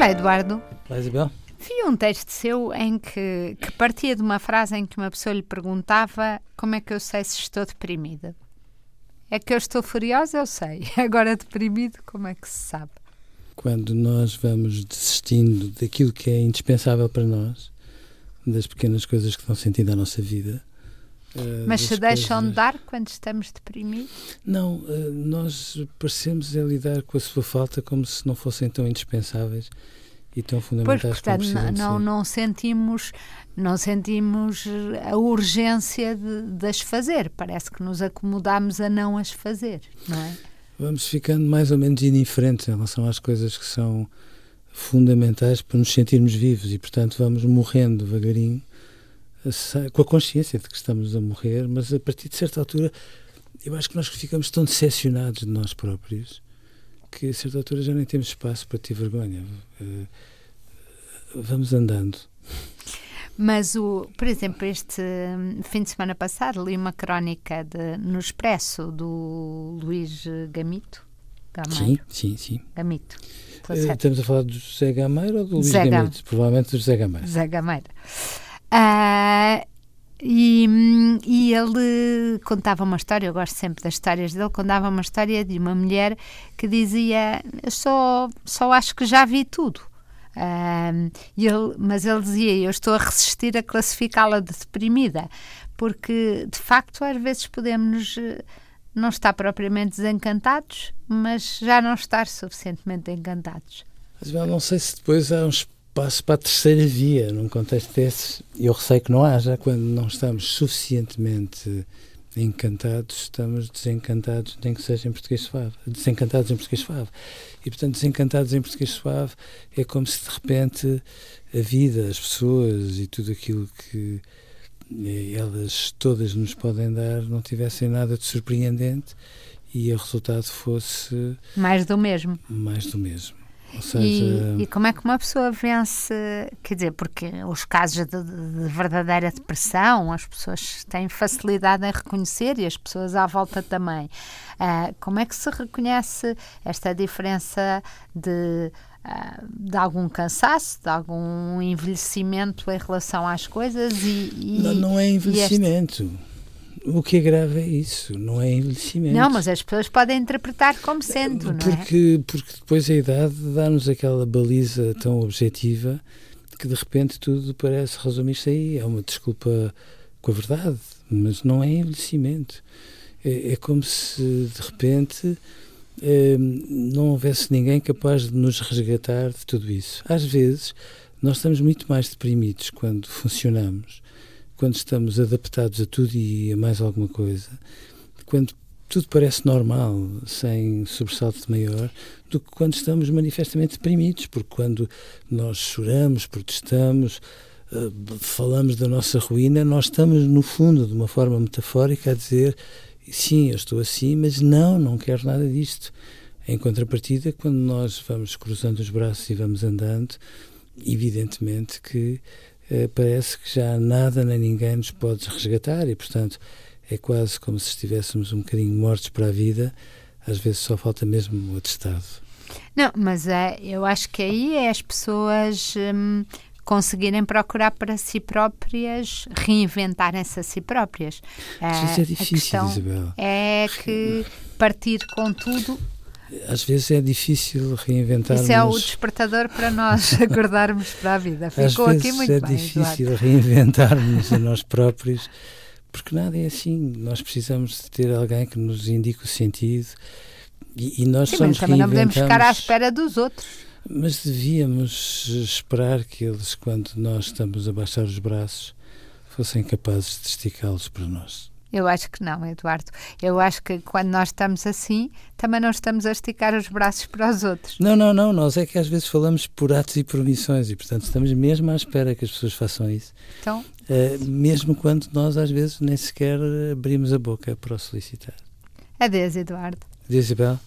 Olá, Eduardo. Olá, Isabel. Vi um texto seu em que, que partia de uma frase em que uma pessoa lhe perguntava como é que eu sei se estou deprimida. É que eu estou furiosa, eu sei. Agora deprimido, como é que se sabe? Quando nós vamos desistindo daquilo que é indispensável para nós, das pequenas coisas que dão sentido à nossa vida. Eh, Mas se deixam coisas- de dar quando estamos deprimidos? Não, eh, nós parecemos é lidar com a sua falta como se não fossem tão indispensáveis e tão Pois, fundamentais como portanto, precisam não, não, sentimos, não sentimos a urgência de, de as fazer. Parece que nos acomodamos a não as fazer, não é? Vamos ficando mais ou menos indiferentes em relação às coisas que são fundamentais para nos sentirmos vivos e, portanto, vamos morrendo devagarinho com a consciência de que estamos a morrer, mas a partir de certa altura eu acho que nós ficamos tão decepcionados de nós próprios que a certa altura já nem temos espaço para ter vergonha. Eh, Vamos andando. Mas, o, por exemplo, este hum, fim de semana passado li uma crónica de, no Expresso do Luís Gamito. Sim, Gameiro. sim, sim. Gamito. Estou Eh. Estamos a falar do José Gameiro ou do Luís José Gam- Gamito? Provavelmente do José Gameiro. Zé Gameiro. Ah, e, hum, e ele contava uma história, eu gosto sempre das histórias dele, contava uma história de uma mulher que dizia, eu só, só acho que já vi tudo. E ele, mas ele dizia, eu estou a resistir a classificá-la de deprimida, porque de facto às vezes podemos eh, não estar propriamente desencantados, mas já não estar suficientemente encantados. Mas eu não sei se depois há um espaço para a terceira via num contexto desses. Eu receio que não haja. Quando não estamos suficientemente encantados, estamos desencantados, nem que seja em português suave. Desencantados em português suave. E, portanto, desencantados em português suave é como se de repente a vida, as pessoas e tudo aquilo que eh, elas todas nos podem dar não tivessem nada de surpreendente e o resultado fosse Mais do mesmo. mais do mesmo. Seja, E, e como é que uma pessoa vence, quer dizer, porque os casos de, de verdadeira depressão, as pessoas têm facilidade em reconhecer e as pessoas à volta também. Ah, como é que se reconhece esta diferença de, ah, de algum cansaço, de algum envelhecimento em relação às coisas e, e- não, não é envelhecimento. O que é grave é isso, não é envelhecimento. Não, mas as pessoas podem interpretar como sendo, não é? porque, porque depois a idade dá-nos aquela baliza tão objetiva que de repente tudo parece resumir-se aí. É uma desculpa com a verdade, mas não é envelhecimento. É, é como se de repente eh, não houvesse ninguém capaz de nos resgatar de tudo isso. Às vezes nós estamos muito mais deprimidos quando funcionamos, quando estamos adaptados a tudo e a mais alguma coisa, quando tudo parece normal, sem sobressalto maior, do que quando estamos manifestamente deprimidos, porque quando nós choramos, protestamos, eh, falamos da nossa ruína, nós estamos, no fundo, de uma forma metafórica, a dizer sim, eu estou assim, mas não, não quero nada disto. Em contrapartida, quando nós vamos cruzando os braços e vamos andando, evidentemente que parece que já nada nem ninguém nos pode resgatar e, portanto, é quase como se estivéssemos um bocadinho mortos para a vida, às vezes só falta mesmo o atestado. Não, mas é, eu acho que aí é as pessoas hum, conseguirem procurar para si próprias, reinventarem-se a si próprias. Eh, é a difícil, Isabel. É que partir com tudo, Às vezes é difícil reinventarmos. isso é o despertador para nós acordarmos para a vida. Às Ficou vezes aqui muito é bem, difícil Eduardo. reinventarmos a nós próprios, porque nada é assim. Nós precisamos de ter alguém que nos indique o sentido e, e nós Sim, só mas também não podemos ficar à espera dos outros. Mas devíamos esperar que eles, quando nós estamos a baixar os braços, fossem capazes de esticá-los para nós. Eu acho que não, Eduardo. Eu acho que quando nós estamos assim, também não estamos a esticar os braços para os outros. Não, não, não. Nós é que às vezes falamos por atos e por missões e, portanto, estamos mesmo à espera que as pessoas façam isso. Então, Eh, mesmo quando nós, às vezes, nem sequer abrimos a boca para o solicitar. adeus, Eduardo. Diz, Isabel?